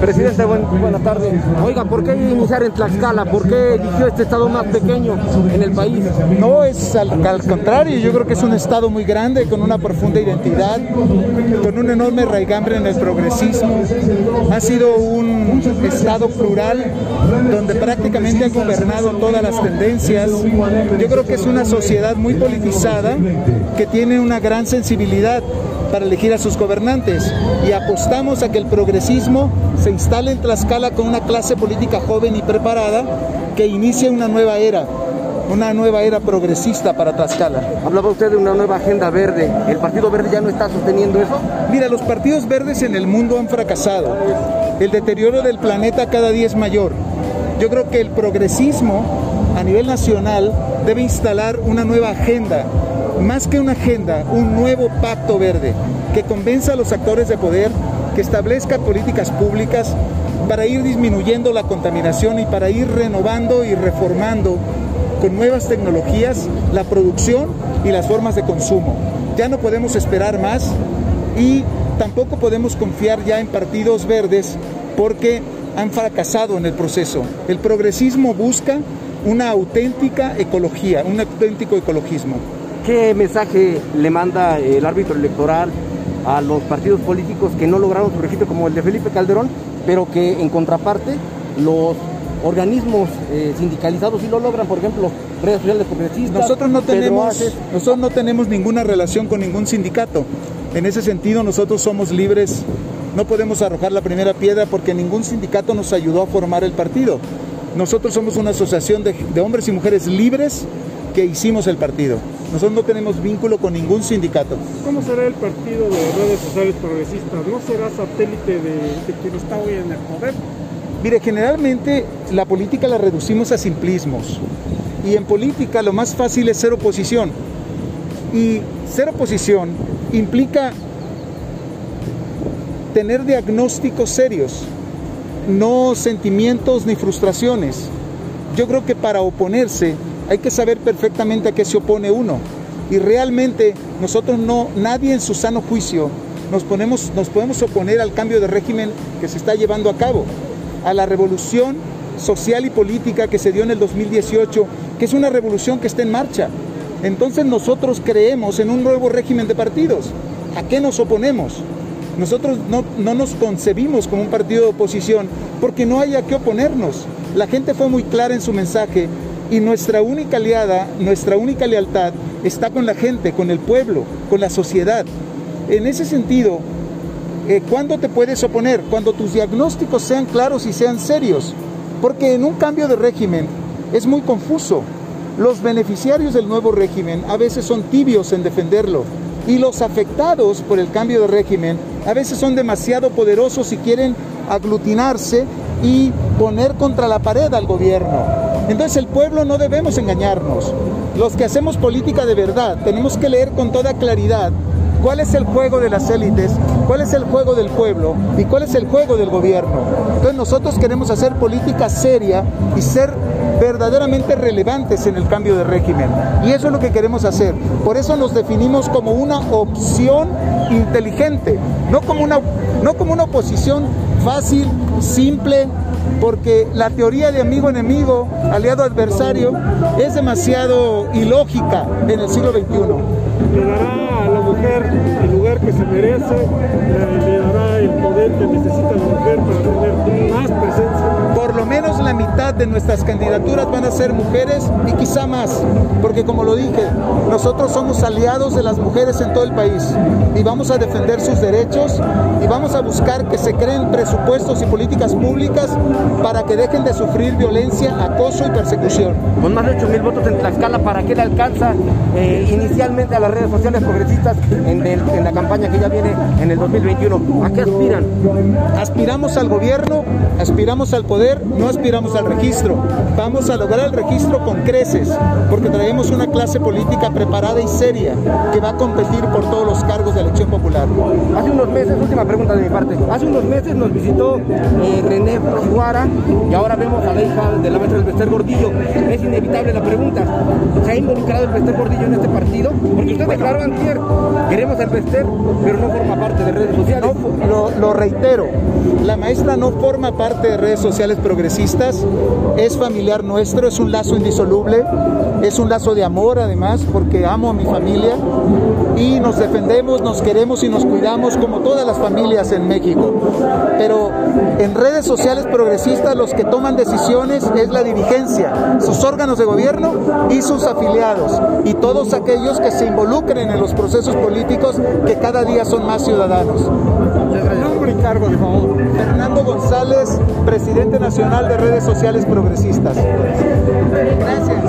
Presidente, buenas tardes. Oiga, ¿por qué iniciar en Tlaxcala? ¿Por qué eligió este estado más pequeño en el país? No, es al, contrario, yo creo que es un estado muy grande, con una profunda identidad, con un enorme raigambre en el progresismo. Ha sido un estado plural donde prácticamente ha gobernado todas las tendencias. Yo creo que es una sociedad muy politizada que tiene una gran sensibilidad para elegir a sus gobernantes y apostamos a que el progresismo se instale en Tlaxcala con una clase política joven y preparada que inicie una nueva era, una nueva era progresista para Tlaxcala. Hablaba usted de una nueva agenda verde. ¿El Partido Verde ya no está sosteniendo eso? Mira, los partidos verdes en el mundo han fracasado. El deterioro del planeta cada día es mayor. Yo creo que el progresismo a nivel nacional debe instalar una nueva agenda más que una agenda, un nuevo pacto verde que convenza a los actores de poder, que establezca políticas públicas para ir disminuyendo la contaminación y para ir renovando y reformando con nuevas tecnologías la producción y las formas de consumo. Ya no podemos esperar más y tampoco podemos confiar ya en partidos verdes porque han fracasado en el proceso. El progresismo busca una auténtica ecología, un auténtico ecologismo. ¿Qué mensaje le manda el árbitro electoral a los partidos políticos que no lograron su registro como el de Felipe Calderón, pero que en contraparte los organismos eh, sindicalizados sí lo logran, por ejemplo, redes sociales progresistas. Nosotros no tenemos, nosotros no tenemos ninguna relación con ningún sindicato. En ese sentido, nosotros somos libres. No podemos arrojar la primera piedra porque ningún sindicato nos ayudó a formar el partido. Nosotros somos una asociación de hombres y mujeres libres que hicimos el partido. Nosotros no tenemos vínculo con ningún sindicato. ¿Cómo será el partido de redes sociales progresistas? ¿No será satélite de, quien está hoy en el poder? Mire, generalmente la política la reducimos a simplismos. Y en política lo más fácil es ser oposición. Y ser oposición implica tener diagnósticos serios, no sentimientos ni frustraciones. Yo creo que para oponerse hay que saber perfectamente a qué se opone uno. Y realmente nosotros no, nadie en su sano juicio nos, ponemos, nos podemos oponer al cambio de régimen que se está llevando a cabo, a la revolución social y política que se dio en el 2018, que es una revolución que está en marcha. Entonces nosotros creemos en un nuevo régimen de partidos. ¿A qué nos oponemos? Nosotros no, no, nos concebimos como un partido de oposición porque no hay a qué oponernos. La gente fue muy clara en su mensaje y nuestra única aliada, nuestra única lealtad está con la gente, con el pueblo, con la sociedad. En ese sentido, eh, ¿cuándo te puedes oponer? Cuando tus diagnósticos sean claros y sean serios. Porque en un cambio de régimen es muy confuso. Los beneficiarios del nuevo régimen a veces son tibios en defenderlo y los afectados por el cambio de régimen a veces son demasiado poderosos y quieren aglutinarse y poner contra la pared al gobierno. Entonces el pueblo no debemos engañarnos. Los que hacemos política de verdad tenemos que leer con toda claridad cuál es el juego de las élites, cuál es el juego del pueblo y cuál es el juego del gobierno. Entonces nosotros queremos hacer política seria y ser verdaderamente relevantes en el cambio de régimen. Y eso es lo que queremos hacer. Por eso nos definimos como una opción inteligente, no como una, no como una oposición fácil, simple, porque la teoría de amigo-enemigo, aliado-adversario, es demasiado ilógica en el siglo XXI. Le dará a la mujer el lugar que se merece, le dará el poder que necesita la mujer para tener más presencia. Lo menos la mitad de nuestras candidaturas van a ser mujeres y quizá más, porque como lo dije, nosotros somos aliados de las mujeres en todo el país y vamos a defender sus derechos y vamos a buscar que se creen presupuestos y políticas públicas para que dejen de sufrir violencia, acoso y persecución. Con más de 8 mil votos en Tlaxcala, ¿para qué le alcanza eh, inicialmente a las redes sociales progresistas en, en la campaña que ya viene en el 2021? ¿A qué aspiran? Aspiramos al gobierno, aspiramos al poder, no aspiramos al registro. Vamos a lograr el registro con creces, porque traemos una clase política preparada y seria que va a competir por todos los cargos de elección popular. Hace unos meses, última pregunta de mi parte, hace unos meses nos visitó eh, René Fujiwara y ahora vemos a la hija de la maestra del Bester Gordillo. Es inevitable la pregunta, ¿se ha involucrado el Bester Gordillo en este partido? Porque usted declaró antier, queremos el Bester, pero no forma parte de redes sociales. Reitero, la maestra no forma parte de redes sociales progresistas, es familiar nuestro, es un lazo indisoluble, es un lazo de amor además, porque amo a mi familia y nos defendemos, nos queremos y nos cuidamos como todas las familias en México. Pero en redes sociales progresistas los que toman decisiones es la dirigencia, sus órganos de gobierno y sus afiliados y todos aquellos que se involucren en los procesos políticos que cada día son más ciudadanos. Favor. Fernando presidente nacional de redes sociales progresistas. Gracias.